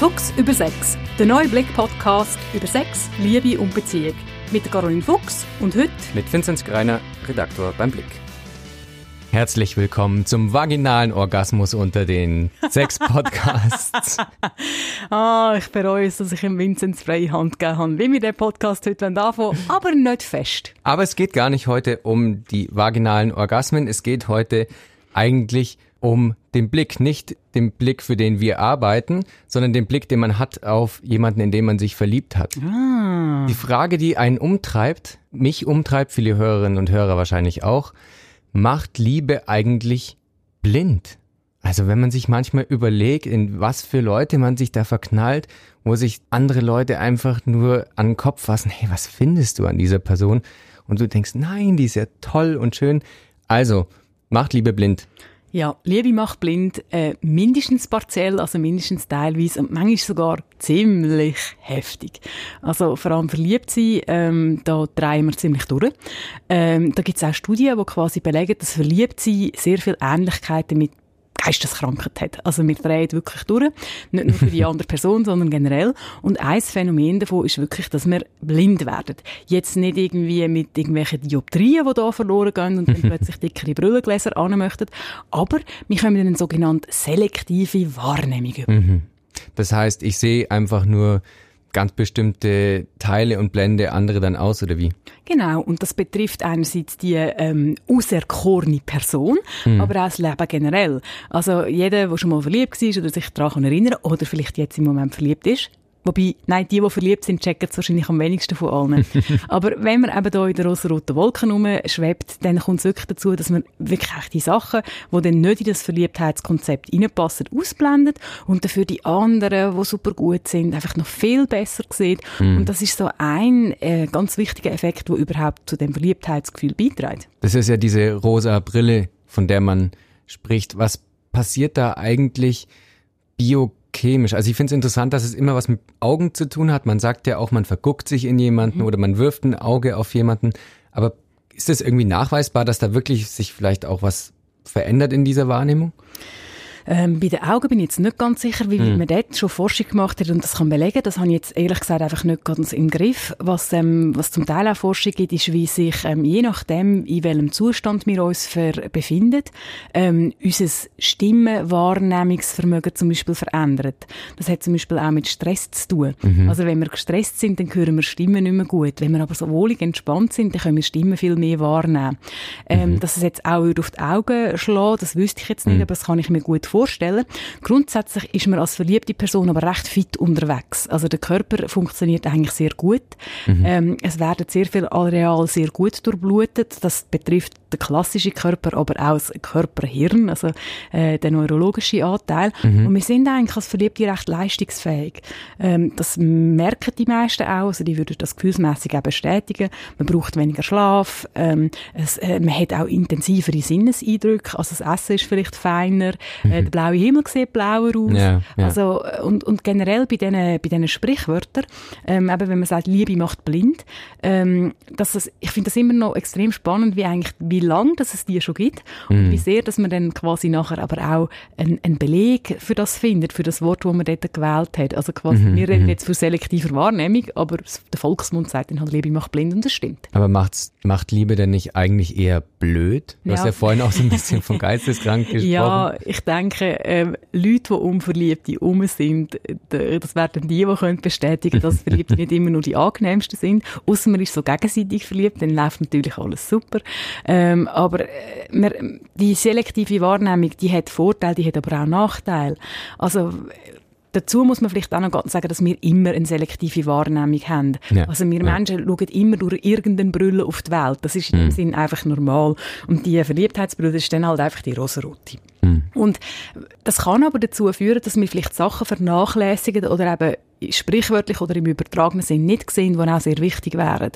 Fuchs über Sex, der neue Blick-Podcast über Sex, Liebe und Beziehung. Mit Caroline Fuchs und heute mit Vinzenz Greiner, Redaktor beim Blick. Herzlich willkommen zum vaginalen Orgasmus unter den Sex-Podcasts. ah, ich bereue es, dass ich im Vinzenz freie Hand gegeben habe, wie wir den Podcast heute anfangen aber nicht fest. Aber es geht gar nicht heute um die vaginalen Orgasmen, es geht heute eigentlich um den Blick, nicht den Blick, für den wir arbeiten, sondern den Blick, den man hat auf jemanden, in den man sich verliebt hat. Ah. Die Frage, die einen umtreibt, mich umtreibt, viele Hörerinnen und Hörer wahrscheinlich auch, macht Liebe eigentlich blind? Also wenn man sich manchmal überlegt, in was für Leute man sich da verknallt, wo sich andere Leute einfach nur an den Kopf fassen, hey, was findest du an dieser Person? Und du denkst, nein, die ist ja toll und schön. Also, macht Liebe blind. Ja, Liebe macht blind, äh, mindestens partiell, also mindestens teilweise und manchmal sogar ziemlich heftig. Also vor allem verliebt sein, ähm, da drehen wir ziemlich durch. Ähm, da gibt es auch Studien, die quasi belegen, dass verliebt sein sehr viel Ähnlichkeiten mit Geisteskrankheit hat. Also wir drehen wirklich durch. Nicht nur für die andere Person, sondern generell. Und ein Phänomen davon ist wirklich, dass wir blind werden. Jetzt nicht irgendwie mit irgendwelchen Dioptrien, die da verloren gehen und dann plötzlich dickere Brillengläser an möchten. Aber wir in eine sogenannte selektive Wahrnehmung über. Mhm. Das heißt, ich sehe einfach nur ganz bestimmte Teile und blende andere dann aus, oder wie? Genau, und das betrifft einerseits die ähm, auserkorene Person, mhm. aber auch das Leben generell. Also jeder, der schon mal verliebt war oder sich daran erinnern oder vielleicht jetzt im Moment verliebt ist, Wobei, nein, die, die verliebt sind, checken es wahrscheinlich am wenigsten von allen. Aber wenn man eben hier in der rosa-roten Wolke schwebt, dann kommt es wirklich dazu, dass man wirklich die Sachen, die dann nicht in das Verliebtheitskonzept reinpassen, ausblendet und dafür die anderen, die super gut sind, einfach noch viel besser sieht. Mm. Und das ist so ein äh, ganz wichtiger Effekt, der überhaupt zu dem Verliebtheitsgefühl beiträgt. Das ist ja diese rosa Brille, von der man spricht. Was passiert da eigentlich bio chemisch. Also ich finde es interessant, dass es immer was mit Augen zu tun hat. Man sagt ja auch, man verguckt sich in jemanden mhm. oder man wirft ein Auge auf jemanden. Aber ist es irgendwie nachweisbar, dass da wirklich sich vielleicht auch was verändert in dieser Wahrnehmung? Ähm, bei den Augen bin ich jetzt nicht ganz sicher, wie mhm. man dort schon Forschung gemacht hat und das kann belegen. Das habe ich jetzt ehrlich gesagt einfach nicht ganz im Griff. Was, ähm, was zum Teil auch Forschung gibt, ist, wie sich ähm, je nachdem, in welchem Zustand wir uns befinden, ähm, unser Stimmenwahrnehmungsvermögen zum Beispiel verändert. Das hat zum Beispiel auch mit Stress zu tun. Mhm. Also wenn wir gestresst sind, dann hören wir Stimmen nicht mehr gut. Wenn wir aber so wohlig entspannt sind, dann können wir Stimmen viel mehr wahrnehmen. Ähm, mhm. Dass es jetzt auch auf die Augen schlägt, das wüsste ich jetzt nicht, mhm. aber das kann ich mir gut vorstellen. Grundsätzlich ist man als verliebte Person aber recht fit unterwegs. Also der Körper funktioniert eigentlich sehr gut. Mhm. Ähm, es werden sehr viele Areale sehr gut durchblutet. Das betrifft den klassischen Körper, aber auch das Körperhirn, also äh, der neurologische Anteil. Mhm. Und wir sind eigentlich als Verliebte recht leistungsfähig. Ähm, das merken die meisten auch, also die würden das gefühlsmässig auch bestätigen. Man braucht weniger Schlaf, ähm, es, äh, man hat auch intensivere Sinneseindrücke, also das Essen ist vielleicht feiner, mhm. äh, der blaue Himmel sieht blauer aus. Ja, ja. Also, äh, und, und generell bei diesen, bei diesen Sprichwörtern, ähm, eben wenn man sagt, Liebe macht blind, ähm, dass das, ich finde das immer noch extrem spannend, wie eigentlich, wie dass es die schon gibt und mm. wie sehr, dass man dann quasi nachher aber auch einen, Beleg für das findet, für das Wort, das man dort gewählt hat. Also quasi, mm wir reden mhm. jetzt für selektive Wahrnehmung, aber der Volksmund sagt dann halt, Liebe macht blind und das stimmt. Aber macht's, macht Liebe denn nicht eigentlich eher blöd? Du ja. hast ja vorhin auch so ein bisschen von geisteskrank gesprochen. Ja, ich denke, ähm, Leute, die unverliebt um sind, das werden die, die können bestätigen dass Verliebte nicht immer nur die angenehmsten sind. Außer man ist so gegenseitig verliebt, dann läuft natürlich alles super. Ähm, aber äh, man, die selektive Wahrnehmung, die hat Vorteile, die hat aber auch Nachteile. Also Dazu muss man vielleicht auch noch sagen, dass wir immer eine selektive Wahrnehmung haben. Ja. Also wir ja. Menschen schauen immer durch irgendeine Brille auf die Welt. Das ist in dem mhm. Sinn einfach normal. Und die Verliebtheitsbrille ist dann halt einfach die rosarote. Mhm. Und das kann aber dazu führen, dass wir vielleicht Sachen vernachlässigen oder eben sprichwörtlich oder im übertragenen Sinn nicht sehen, die auch sehr wichtig wären.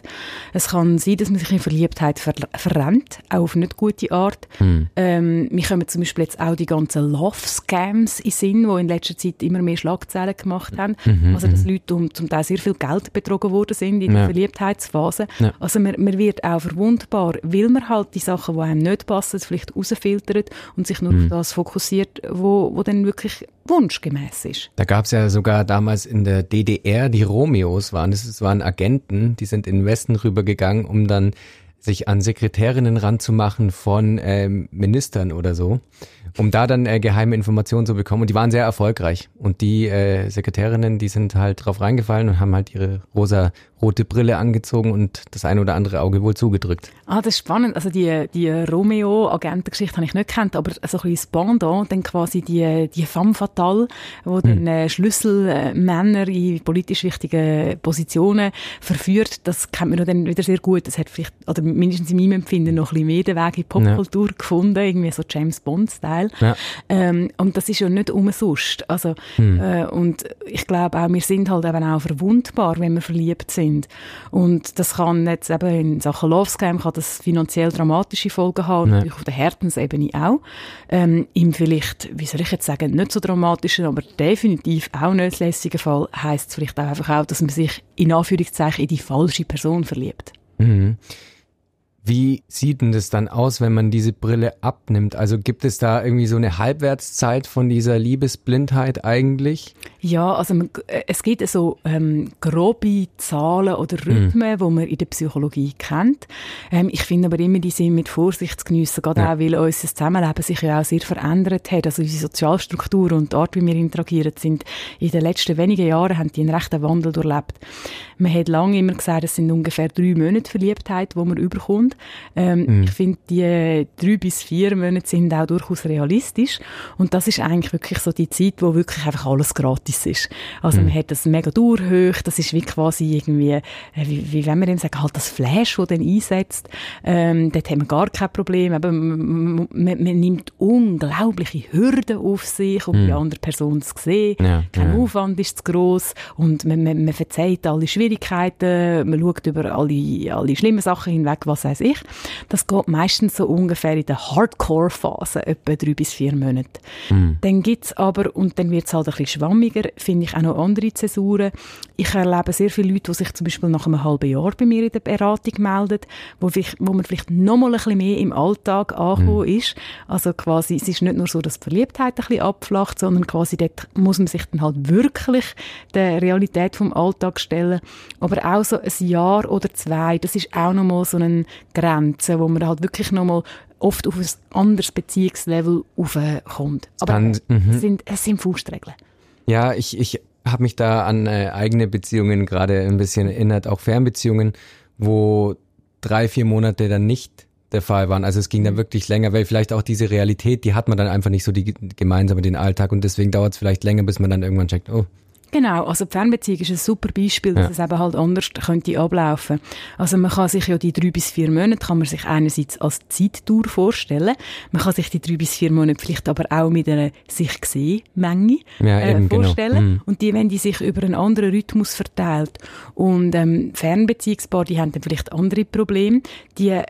Es kann sein, dass man sich in Verliebtheit ver verrennt, auch auf nicht gute Art. Hm. Ähm, wir kommen zum Beispiel jetzt auch die ganzen Love-Scams in Sinn, die in letzter Zeit immer mehr Schlagzeilen gemacht haben. Mhm, also, dass mhm. Leute um, zum Teil sehr viel Geld betrogen worden sind in ja. der Verliebtheitsphase. Ja. Also, man, man wird auch verwundbar, weil man halt die Sachen, die einem nicht passen, vielleicht rausfiltert und sich nur mhm. auf das fokussiert, wo, wo dann wirklich wunschgemäß ist. Da gab es ja sogar damals in der DDR, die Romeos waren, es waren Agenten, die sind in den Westen rübergegangen, um dann sich an Sekretärinnen ranzumachen von ähm, Ministern oder so, um da dann äh, geheime Informationen zu bekommen. Und die waren sehr erfolgreich. Und die äh, Sekretärinnen, die sind halt drauf reingefallen und haben halt ihre rosa rote Brille angezogen und das eine oder andere Auge wohl zugedrückt. Ah, das ist spannend. Also die, die Romeo-Agentengeschichte habe ich nicht gekannt, aber so ein bisschen Pendant, dann quasi die, die femme fatale, wo hm. dann äh, Schlüsselmänner in politisch wichtigen Positionen verführt, das kennt man dann wieder sehr gut. Das hat vielleicht, oder mindestens in meinem Empfinden, noch ein bisschen mehr den Weg in Popkultur ja. gefunden, irgendwie so James Bond-Style. Ja. Ähm, und das ist ja nicht umsonst. Also, hm. äh, und ich glaube auch, wir sind halt eben auch verwundbar, wenn wir verliebt sind sind. Und das kann jetzt eben in Sachen Love Scam kann das finanziell dramatische Folgen haben, ja. natürlich auf der Herzensebene auch. Ähm, Im vielleicht, wie soll ich jetzt sagen, nicht so dramatischen, aber definitiv auch nicht lässigen Fall heisst es vielleicht auch einfach auch, dass man sich in Anführungszeichen in die falsche Person verliebt. Mhm. Wie sieht denn das dann aus, wenn man diese Brille abnimmt? Also gibt es da irgendwie so eine Halbwertszeit von dieser Liebesblindheit eigentlich? Ja, also man, äh, es gibt so ähm, grobe Zahlen oder Rhythmen, mhm. wo man in der Psychologie kennt. Ähm, ich finde aber immer, die sind mit Vorsicht zu geniessen, gerade ja. auch, weil unser Zusammenleben sich ja auch sehr verändert hat. Also unsere Sozialstruktur und die Art, wie wir interagieren, sind in den letzten wenigen Jahren haben die einen rechten Wandel durchlebt. Man hat lange immer gesagt, es sind ungefähr drei Monate Verliebtheit, wo man überkommt. Ähm, mhm. Ich finde, die drei bis vier Monate sind auch durchaus realistisch. Und das ist eigentlich wirklich so die Zeit, wo wirklich einfach alles gratis ist. Also mhm. man hat das mega durchhoch, das ist wie quasi irgendwie, äh, wie, wie wenn man dem sagt, halt das Flash, das dann einsetzt, ähm, dort haben wir gar kein Problem. Aber man, man, man nimmt unglaubliche Hürden auf sich, um mhm. die andere Person zu sehen. Ja, Kein ja. Aufwand ist zu gross und man, man, man verzeiht alle Schwierigkeiten, man schaut über alle, alle schlimmen Sachen hinweg, was weiß ich. Das geht meistens so ungefähr in der Hardcore-Phase, etwa drei bis vier Monate. Mhm. Dann gibt's aber, und dann wird's halt ein bisschen schwammiger, finde ich auch noch andere Zäsuren. Ich erlebe sehr viele Leute, die sich zum Beispiel nach einem halben Jahr bei mir in der Beratung melden, wo, wo man vielleicht noch mal ein bisschen mehr im Alltag angekommen mhm. ist. Also quasi, es ist nicht nur so, dass die Verliebtheit ein bisschen abflacht, sondern quasi dort muss man sich dann halt wirklich der Realität vom Alltag stellen. Aber auch so ein Jahr oder zwei, das ist auch noch mal so eine Grenze, wo man halt wirklich nochmal oft auf ein anderes Beziehungslevel aufkommt. Aber Dann, es, sind, es sind Faustregeln. Ja, ich, ich habe mich da an äh, eigene Beziehungen gerade ein bisschen erinnert, auch Fernbeziehungen, wo drei, vier Monate dann nicht der Fall waren. Also es ging dann mhm. wirklich länger, weil vielleicht auch diese Realität, die hat man dann einfach nicht so die, gemeinsam in den Alltag und deswegen dauert es vielleicht länger, bis man dann irgendwann checkt, oh, Genau, also die Fernbeziehung ist ein super Beispiel, dass ja. es eben halt anders könnte ablaufen. Also man kann sich ja die drei bis vier Monate, kann man sich einerseits als Zeitdauer vorstellen, man kann sich die drei bis vier Monate vielleicht aber auch mit einer sich gesehen Menge ja, äh, genau. vorstellen. Genau. Mhm. Und die, wenn die sich über einen anderen Rhythmus verteilt und ähm, Fernbeziehungspaare, die haben dann vielleicht andere Probleme, die, äh,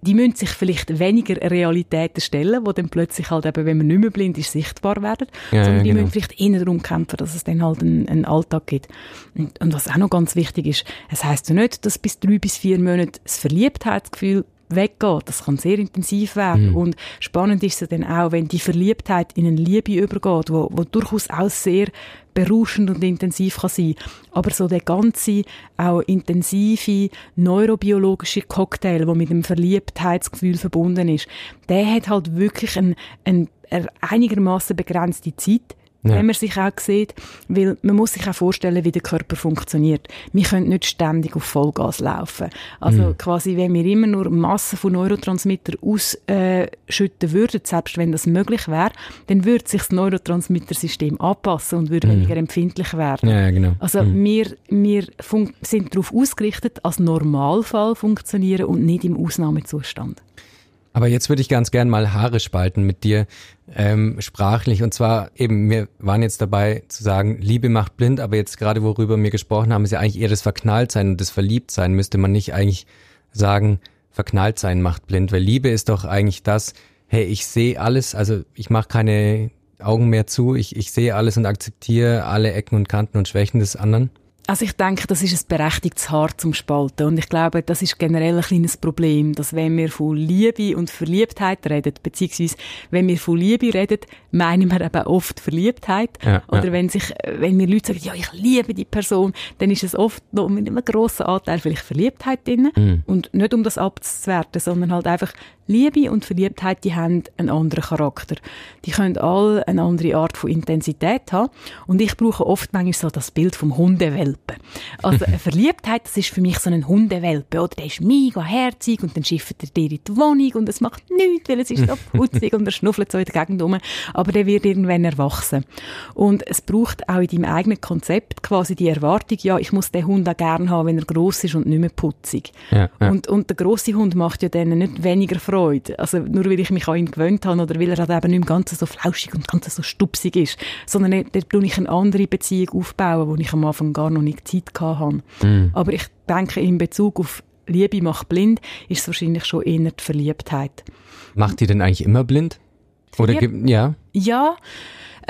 die müssen sich vielleicht weniger Realitäten stellen, wo dann plötzlich halt eben, wenn man nicht mehr blind ist, sichtbar werden, ja, sondern die genau. müssen vielleicht eher darum kämpfen, dass es dann halt ein einen, Alltag gibt. Und, und, was auch noch ganz wichtig ist, es heißt ja nicht, dass bis drei bis vier Monate das Verliebtheitsgefühl weggeht. Das kann sehr intensiv werden. Mhm. Und spannend ist es dann auch, wenn die Verliebtheit in eine Liebe übergeht, wo, wo durchaus auch sehr berauschend und intensiv kann sein. Aber so der ganze, auch intensive neurobiologische Cocktail, der mit dem Verliebtheitsgefühl verbunden ist, der hat halt wirklich eine ein einigermaßen begrenzte Zeit ja. wenn man sich auch sieht, weil man muss sich auch vorstellen, wie der Körper funktioniert. Wir können nicht ständig auf Vollgas laufen. Also mhm. quasi, wenn wir immer nur Massen von Neurotransmitter ausschütten würden, selbst wenn das möglich wäre, dann würde sich das Neurotransmittersystem anpassen und würde mhm. weniger empfindlich werden. Ja, genau. Also mhm. wir, wir sind darauf ausgerichtet, als Normalfall funktionieren und nicht im Ausnahmezustand. Aber jetzt würde ich ganz gern mal Haare spalten mit dir ähm, sprachlich. Und zwar eben, wir waren jetzt dabei zu sagen, Liebe macht blind, aber jetzt gerade worüber wir gesprochen haben, ist ja eigentlich eher das Verknalltsein und das Verliebtsein. Müsste man nicht eigentlich sagen, Verknalltsein macht blind, weil Liebe ist doch eigentlich das, hey, ich sehe alles, also ich mache keine Augen mehr zu, ich, ich sehe alles und akzeptiere alle Ecken und Kanten und Schwächen des anderen. Also ich denke, das ist ein berechtigtes Haar zum Spalten. Und ich glaube, das ist generell ein kleines Problem, dass wenn wir von Liebe und Verliebtheit reden, beziehungsweise wenn wir von Liebe reden, meinen wir eben oft Verliebtheit. Ja, Oder ja. wenn sich, wenn mir Leute sagen, ja, ich liebe die Person, dann ist es oft noch mit einem grossen Anteil vielleicht Verliebtheit drin. Mhm. Und nicht um das abzuwerten, sondern halt einfach Liebe und Verliebtheit, die haben einen anderen Charakter. Die können alle eine andere Art von Intensität haben. Und ich brauche oft manchmal so das Bild vom Hundewelpen. Also eine Verliebtheit, das ist für mich so ein Hundewelpe. Oder der ist mega herzig und dann schifft er dir in die Wohnung und es macht nichts, weil es ist so putzig und er schnuffelt so in der Gegend rum. Aber der wird irgendwann erwachsen. Und es braucht auch in deinem eigenen Konzept quasi die Erwartung, ja, ich muss den Hund auch gerne haben, wenn er groß ist und nicht mehr putzig. Ja, ja. Und, und der große Hund macht ja dann nicht weniger Freude. Also nur weil ich mich an ihn gewöhnt habe oder weil er halt eben nicht mehr ganz so flauschig und ganz so stupsig ist, sondern dort will ich eine andere Beziehung aufbauen, wo ich am Anfang gar noch nicht Zeit hatte. Mm. Aber ich denke, in Bezug auf Liebe macht blind, ist es wahrscheinlich schon eher die Verliebtheit. Macht die denn eigentlich immer blind? Oder gibt, ja? Ja,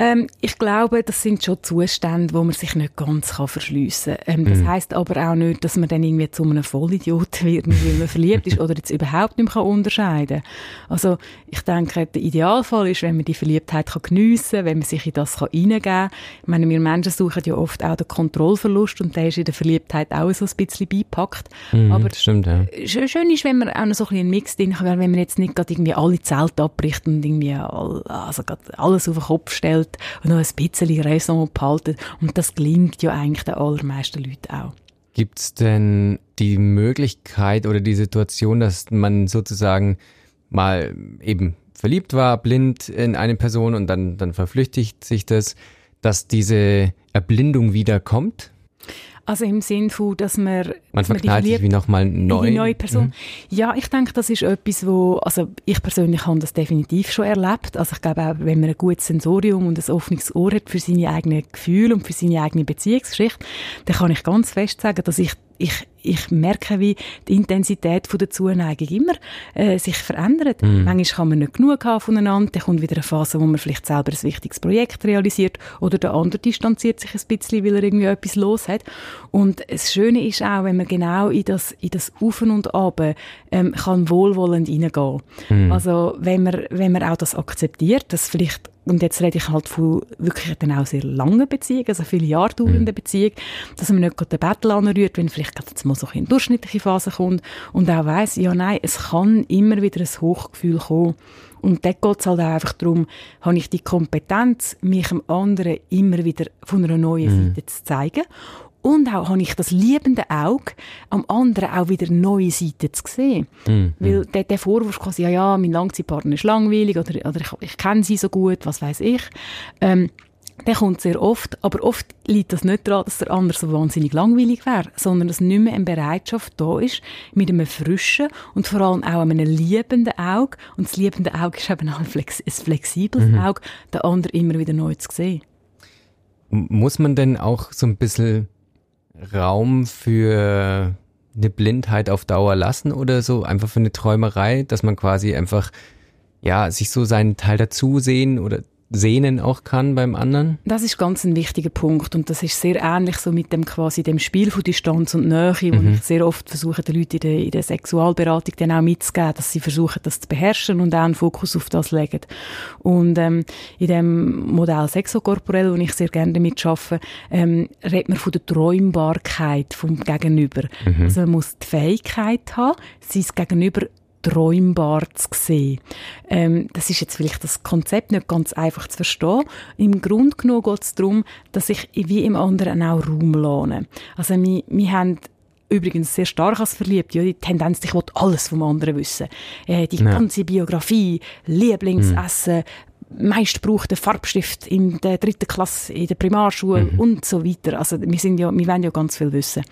ähm, ich glaube, das sind schon Zustände, wo man sich nicht ganz kann verschliessen kann. Ähm, das mhm. heißt aber auch nicht, dass man dann irgendwie zu einem Vollidiot wird, weil man verliebt ist oder jetzt überhaupt nicht mehr unterscheiden kann. Also ich denke, der Idealfall ist, wenn man die Verliebtheit kann geniessen kann, wenn man sich in das kann reingeben kann. Ich meine, wir Menschen suchen ja oft auch den Kontrollverlust und der ist in der Verliebtheit auch so ein bisschen beipackt. Mhm, aber stimmt, ja. schön ist, wenn man auch noch so ein bisschen einen Mix drin hat, wenn man jetzt nicht gerade irgendwie alle Zelte abbricht und irgendwie all, also alles auf den Kopf stellt, und noch ein bisschen Raison behalten. Und das gelingt ja eigentlich den allermeisten Leuten auch. Gibt es denn die Möglichkeit oder die Situation, dass man sozusagen mal eben verliebt war, blind in eine Person und dann, dann verflüchtigt sich das, dass diese Erblindung wieder kommt? Also im Sinn von, dass man... Man verknallt sich wie nochmal neu. neue Person. Mhm. Ja, ich denke, das ist etwas, wo... Also ich persönlich habe das definitiv schon erlebt. Also ich glaube auch, wenn man ein gutes Sensorium und ein offenes Ohr hat für seine eigenen Gefühle und für seine eigene Beziehungsgeschichte, dann kann ich ganz fest sagen, dass ich ich, ich merke, wie die Intensität von der Zuneigung immer äh, sich verändert. Mm. Manchmal kann man nicht genug haben voneinander, dann kommt wieder eine Phase, wo man vielleicht selber ein wichtiges Projekt realisiert oder der andere distanziert sich ein bisschen, weil er irgendwie etwas los hat. Und das Schöne ist auch, wenn man genau in das, in das Auf und Ab ähm, kann wohlwollend hineingehen. Mm. Also wenn man, wenn man auch das akzeptiert, dass vielleicht und jetzt rede ich halt von wirklich dann auch sehr langen Beziehungen, also viele Jahre dauernden mhm. Beziehungen, dass man nicht gerade den Battle anrührt, wenn vielleicht gerade jetzt mal so in durchschnittliche Phase kommt und auch weiss, ja nein, es kann immer wieder ein Hochgefühl kommen. Und dort geht es halt auch einfach darum, habe ich die Kompetenz, mich dem anderen immer wieder von einer neuen mhm. Seite zu zeigen und auch habe ich das liebende Auge, am anderen auch wieder neue Seiten zu sehen. Mm, Weil der, der Vorwurf quasi, ja, ja, mein Langzeitpartner ist langweilig oder, oder ich, ich kenne sie so gut, was weiß ich. Ähm, der kommt sehr oft, aber oft liegt das nicht daran, dass der andere so wahnsinnig langweilig wäre, sondern dass nicht mehr eine Bereitschaft da ist, mit einem frischen und vor allem auch einem liebenden Auge, und das liebende Auge ist eben auch ein, flex ein flexibles mhm. Auge, den anderen immer wieder neu zu sehen. Muss man denn auch so ein bisschen Raum für eine Blindheit auf Dauer lassen oder so, einfach für eine Träumerei, dass man quasi einfach ja sich so seinen Teil dazu sehen oder sehnen auch kann beim anderen? Das ist ganz ein wichtiger Punkt und das ist sehr ähnlich so mit dem quasi dem Spiel von Distanz und Nähe, mhm. wo ich sehr oft versuche, den Leuten in der, in der Sexualberatung dann auch mitzugeben, dass sie versuchen, das zu beherrschen und auch einen Fokus auf das legen. Und ähm, in dem Modell Sexokorporell, wo ich sehr gerne damit arbeite, ähm, redet man von der Träumbarkeit vom Gegenüber. Mhm. Also man muss die Fähigkeit haben, sein Gegenüber träumbar zu sehen. Ähm, das ist jetzt vielleicht das Konzept nicht ganz einfach zu verstehen. Im Grunde genommen geht es darum, dass ich wie im anderen auch Raum lohne. Also wir, wir haben übrigens sehr stark als verliebt, ja, die Tendenz, ich will alles vom anderen wissen. Äh, die ja. ganze Biografie, Lieblingsessen, mhm. meistgebrauchte Farbstift in der dritten Klasse in der Primarschule mhm. und so weiter. Also wir sind ja, wir wollen ja ganz viel wissen.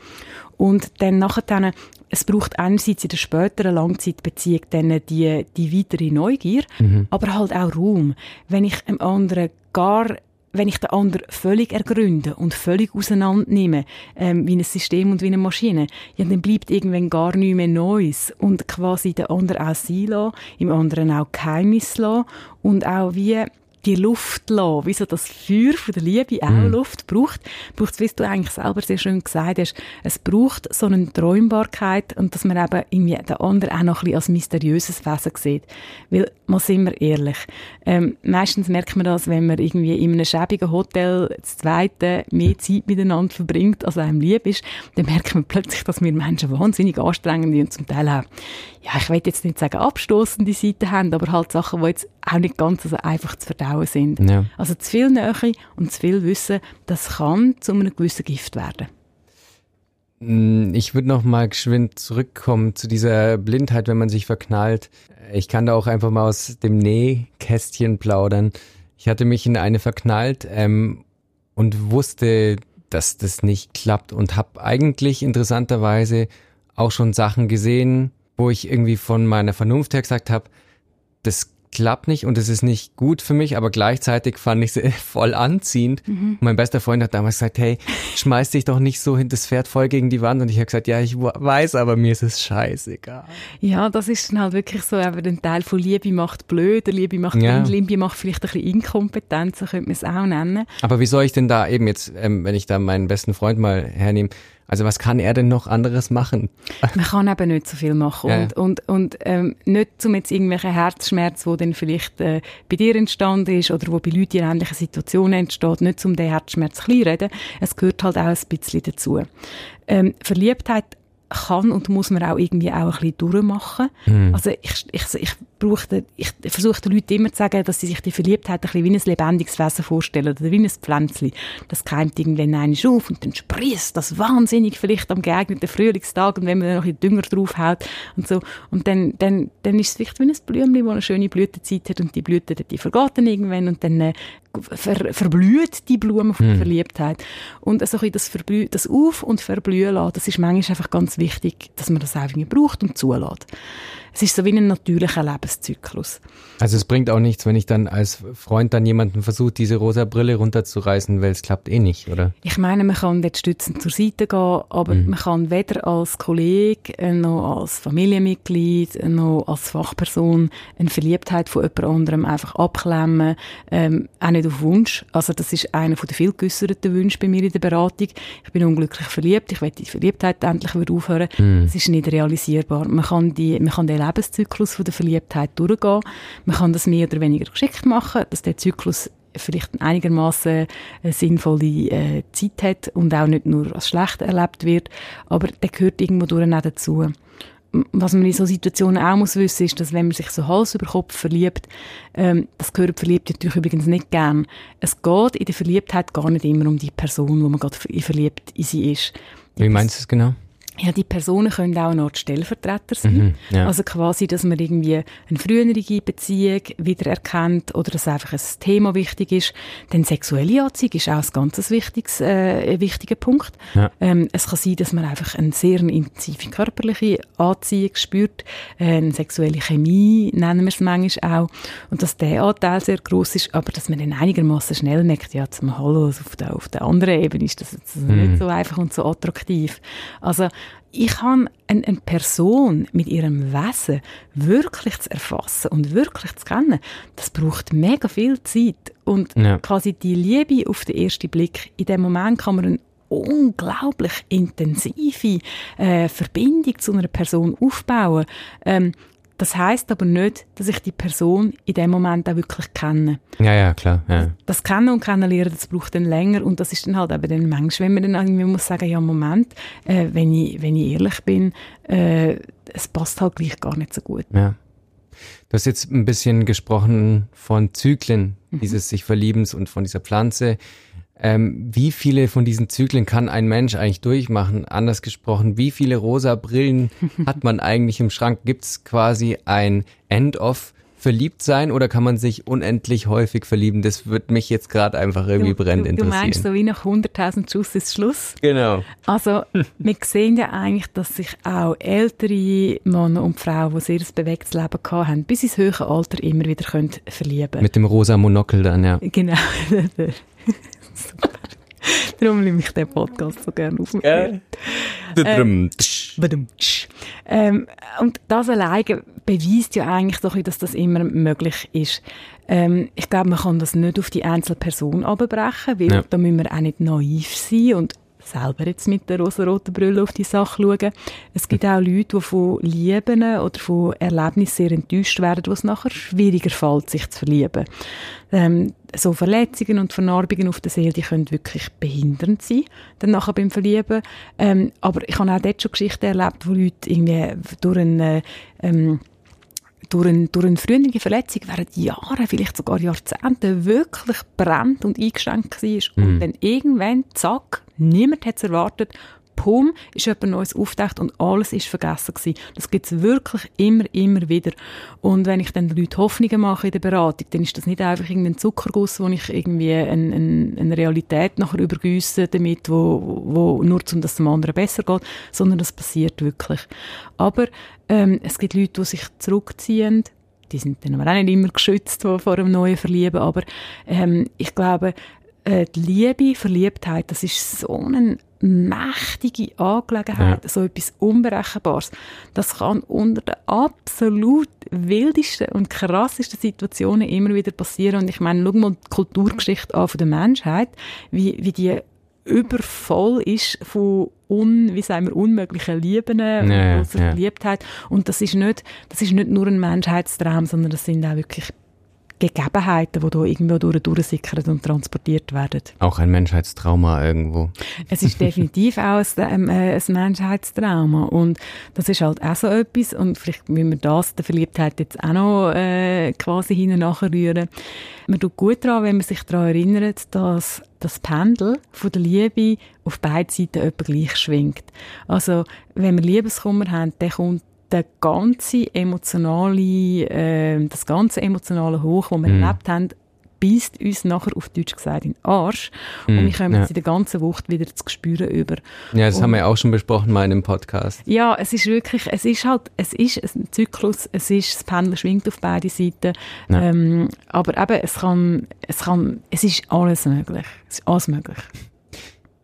Und dann nachher es braucht einerseits in der späteren Langzeitbeziehung dann die, die weitere Neugier, mhm. aber halt auch Raum. Wenn ich einem anderen gar wenn ich den anderen völlig ergründe und völlig auseinandernehme, ähm, wie ein System und wie eine Maschine, ja, dann bleibt irgendwann gar nichts mehr Neues und quasi den anderen auch sein lassen, im anderen auch Geheimnis lassen und auch wie die Luft lassen, wie so das Feuer von der Liebe auch mm. Luft braucht, braucht es, wie du eigentlich selber sehr schön gesagt hast, es braucht so eine Träumbarkeit und dass man eben irgendwie den anderen auch noch ein bisschen als mysteriöses Wesen sieht. Weil, mal sind wir ehrlich, ähm, meistens merkt man das, wenn man irgendwie in einem schäbigen Hotel das zweite mehr Zeit miteinander verbringt, als einem lieb ist, dann merkt man plötzlich, dass wir Menschen wahnsinnig anstrengend und zum Teil auch ja, ich will jetzt nicht sagen abstoßende Seiten haben, aber halt Sachen, die jetzt auch nicht ganz so einfach zu verdauen sind. Ja. Also zu viel Nähe und zu viel Wissen, das kann zu einem gewissen Gift werden. Mm, ich würde noch mal geschwind zurückkommen zu dieser Blindheit, wenn man sich verknallt. Ich kann da auch einfach mal aus dem Nähkästchen plaudern. Ich hatte mich in eine verknallt ähm, und wusste, dass das nicht klappt und habe eigentlich interessanterweise auch schon Sachen gesehen, wo ich irgendwie von meiner Vernunft her gesagt habe, das klappt nicht und es ist nicht gut für mich, aber gleichzeitig fand ich sie voll anziehend. Mhm. mein bester Freund hat damals gesagt, hey, schmeiß dich doch nicht so hin, das Pferd voll gegen die Wand. Und ich habe gesagt, ja, ich weiß, aber mir ist es scheißegal. Ja, das ist dann halt wirklich so, aber den Teil von Liebe macht blöd, Liebe macht ja. blind, Liebe macht vielleicht ein bisschen inkompetent, so könnte man es auch nennen. Aber wie soll ich denn da eben jetzt, ähm, wenn ich da meinen besten Freund mal hernehme, also was kann er denn noch anderes machen? Man kann eben nicht so viel machen ja. und, und, und ähm, nicht zum jetzt irgendwelchen Herzschmerz, wo dann vielleicht äh, bei dir entstanden ist oder wo bei Leuten in ähnlichen Situationen entsteht, nicht zum den Herzschmerz klein reden. Es gehört halt auch ein bisschen dazu. Ähm, Verliebtheit kann und muss man auch irgendwie auch ein bisschen durchmachen. Mhm. Also ich, ich, ich, brauche, ich versuche den Leuten immer zu sagen, dass sie sich die Verliebtheit ein bisschen wie ein lebendiges Wesen vorstellen oder wie ein Pflänzchen. Das keimt irgendwann einmal auf und dann sprießt das wahnsinnig vielleicht am geeigneten Frühlingstag und wenn man dann noch ein Dünger draufhaut und so. Und dann, dann, dann ist es vielleicht wie ein Blümchen, das eine schöne Blütezeit hat und die Blüte, die vergeht dann irgendwann und dann äh, ver, verblüht die Blume von der mhm. Verliebtheit. Und also das, Verblü das Auf- und Verblühen lassen, das ist manchmal einfach ganz wichtig, dass man das einfach braucht und zulässt. Es ist so wie ein natürlicher Lebenszyklus. Also es bringt auch nichts, wenn ich dann als Freund dann jemanden versucht, diese rosa Brille runterzureißen, weil es klappt eh nicht, oder? Ich meine, man kann dort stützend zur Seite gehen, aber mhm. man kann weder als Kollege äh, noch als Familienmitglied äh, noch als Fachperson eine Verliebtheit von jemand anderem einfach abklemmen, ähm, auch nicht auf Wunsch. Also das ist einer von den viel geäusserten Wünschen bei mir in der Beratung. Ich bin unglücklich verliebt, ich will die Verliebtheit endlich wieder aufhören. Mhm. Das ist nicht realisierbar. Man kann die, man kann den Lebenszyklus von der Verliebtheit durchgehen. Man kann das mehr oder weniger geschickt machen, dass der Zyklus vielleicht einigermaßen äh, sinnvolle äh, Zeit hat und auch nicht nur als schlecht erlebt wird, aber der gehört irgendwo durch auch dazu. Was man in so Situationen auch muss wissen, ist, dass wenn man sich so Hals über Kopf verliebt, ähm, das gehört Verliebte natürlich übrigens nicht gern. Es geht in der Verliebtheit gar nicht immer um die Person, wo man gerade verliebt in sie ist. Wie meinst du es genau? Ja, die Personen können auch noch Stellvertreter sein. Mhm, ja. Also quasi, dass man irgendwie eine frühere Beziehung wiedererkennt oder dass einfach ein Thema wichtig ist. Denn sexuelle Anziehung ist auch ein ganz wichtiges, äh, wichtiger Punkt. Ja. Ähm, es kann sein, dass man einfach eine sehr intensive körperliche Anziehung spürt, äh, eine sexuelle Chemie nennen wir es manchmal auch. Und dass der Anteil sehr groß ist, aber dass man dann einigermaßen schnell merkt, ja, zum Hallo, auf der, auf der anderen Ebene ist das jetzt mhm. nicht so einfach und so attraktiv. Also ich habe eine, eine, Person mit ihrem Wesen wirklich zu erfassen und wirklich zu kennen, das braucht mega viel Zeit. Und ja. quasi die Liebe auf den ersten Blick, in dem Moment kann man eine unglaublich intensive äh, Verbindung zu einer Person aufbauen. Ähm, das heißt aber nicht, dass ich die Person in dem Moment auch wirklich kenne. Ja, ja, klar. Ja. Das Kennen und Kennenlernen, das braucht dann länger und das ist dann halt eben dann manchmal, wenn man dann irgendwie muss sagen, ja, Moment, äh, wenn, ich, wenn ich ehrlich bin, äh, es passt halt gleich gar nicht so gut. Ja. Du hast jetzt ein bisschen gesprochen von Zyklen mhm. dieses sich Verliebens und von dieser Pflanze. Ähm, wie viele von diesen Zyklen kann ein Mensch eigentlich durchmachen? Anders gesprochen, wie viele rosa Brillen hat man eigentlich im Schrank? Gibt es quasi ein End-of verliebt sein oder kann man sich unendlich häufig verlieben? Das wird mich jetzt gerade einfach irgendwie du, brennend du, interessieren. Du meinst so wie nach 100.000 Schuss ist Schluss? Genau. Also wir sehen ja eigentlich, dass sich auch ältere Männer und Frauen, die sehr ein bewegtes Leben gehabt haben, bis ins höhere Alter immer wieder können verlieben Mit dem rosa Monokel dann, ja. Genau. Super. Darum nehme ich den Podcast so gerne auf. Äh. Ähm, ähm, und das alleine beweist ja eigentlich doch, dass das immer möglich ist. Ähm, ich glaube, man kann das nicht auf die einzelne Person abbrechen, weil ja. da müssen wir auch nicht naiv sein und selber jetzt mit der rosa-roten Brille auf die Sache schauen. Es gibt auch Leute, die von Lieben oder von Erlebnissen sehr enttäuscht werden, wo es nachher schwieriger fällt, sich zu verlieben. Ähm, so Verletzungen und Vernarbungen auf der Seele, die können wirklich behindernd sein, dann nachher beim Verlieben. Ähm, aber ich habe auch dort schon Geschichten erlebt, wo Leute irgendwie durch einen ähm, durch, ein, durch eine frühere Verletzung während Jahren, vielleicht sogar Jahrzehnten wirklich brennt und eingeschränkt war. Mhm. Und dann irgendwann, zack, niemand hat es erwartet, pum, ist etwas Neues auftaucht und alles ist vergessen gewesen. Das gibt es wirklich immer, immer wieder. Und wenn ich dann Leuten Hoffnungen mache in der Beratung, dann ist das nicht einfach irgendein Zuckerguss, wo ich irgendwie eine, eine, eine Realität nachher übergüsse damit, wo, wo nur zum, dass es dem anderen besser geht, sondern das passiert wirklich. Aber ähm, es gibt Leute, die sich zurückziehen, die sind dann aber auch nicht immer geschützt vor einem neuen Verlieben, aber ähm, ich glaube, äh, die Liebe, Verliebtheit, das ist so eine mächtige Angelegenheit, ja. so etwas Unberechenbares. Das kann unter den absolut wildesten und krassesten Situationen immer wieder passieren. Und ich meine, schau mal die Kulturgeschichte an von der Menschheit, wie, wie die übervoll ist von un, wie sagen wir, unmöglichen Lieben, ja, ja, Verliebtheit. Und das ist nicht, das ist nicht nur ein Menschheitstraum, sondern das sind auch wirklich Gegebenheiten, die da irgendwo durch, durchsickern und transportiert werden. Auch ein Menschheitstrauma irgendwo. Es ist definitiv auch ein, äh, ein Menschheitstrauma und das ist halt auch so etwas und vielleicht müssen wir das, der Verliebtheit jetzt auch noch äh, quasi hinten nachrühren. Man tut gut daran, wenn man sich daran erinnert, dass das Pendel von der Liebe auf beiden Seiten etwa gleich schwingt. Also, wenn wir Liebeskummer haben, dann kommt der ganze emotionale, äh, das ganze emotionale Hoch, das wir mm. erlebt haben, beißt uns nachher auf Deutsch gesagt in den Arsch mm, und wir kommen ja. jetzt in der ganzen Wucht wieder zu spüren über. Ja, das und, haben wir auch schon besprochen mal in einem Podcast. Ja, es ist wirklich, es ist halt, es ist ein Zyklus, es ist, das Pendel schwingt auf beide Seiten, ja. ähm, aber eben, es kann, es kann, es ist alles möglich, es ist alles möglich.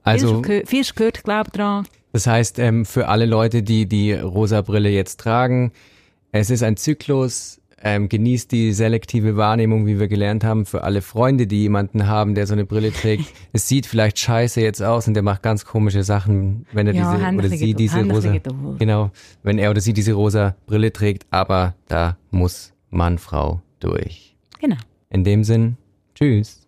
Also, viel gehört, glaube ich, daran. Das heißt, ähm, für alle Leute, die die rosa Brille jetzt tragen, es ist ein Zyklus, ähm, genießt die selektive Wahrnehmung, wie wir gelernt haben, für alle Freunde, die jemanden haben, der so eine Brille trägt. es sieht vielleicht scheiße jetzt aus und der macht ganz komische Sachen, wenn er ja, diese oder sie diese rosa, genau, wenn er oder sie diese rosa Brille trägt, aber da muss Mann, Frau durch. Genau. In dem Sinn, tschüss.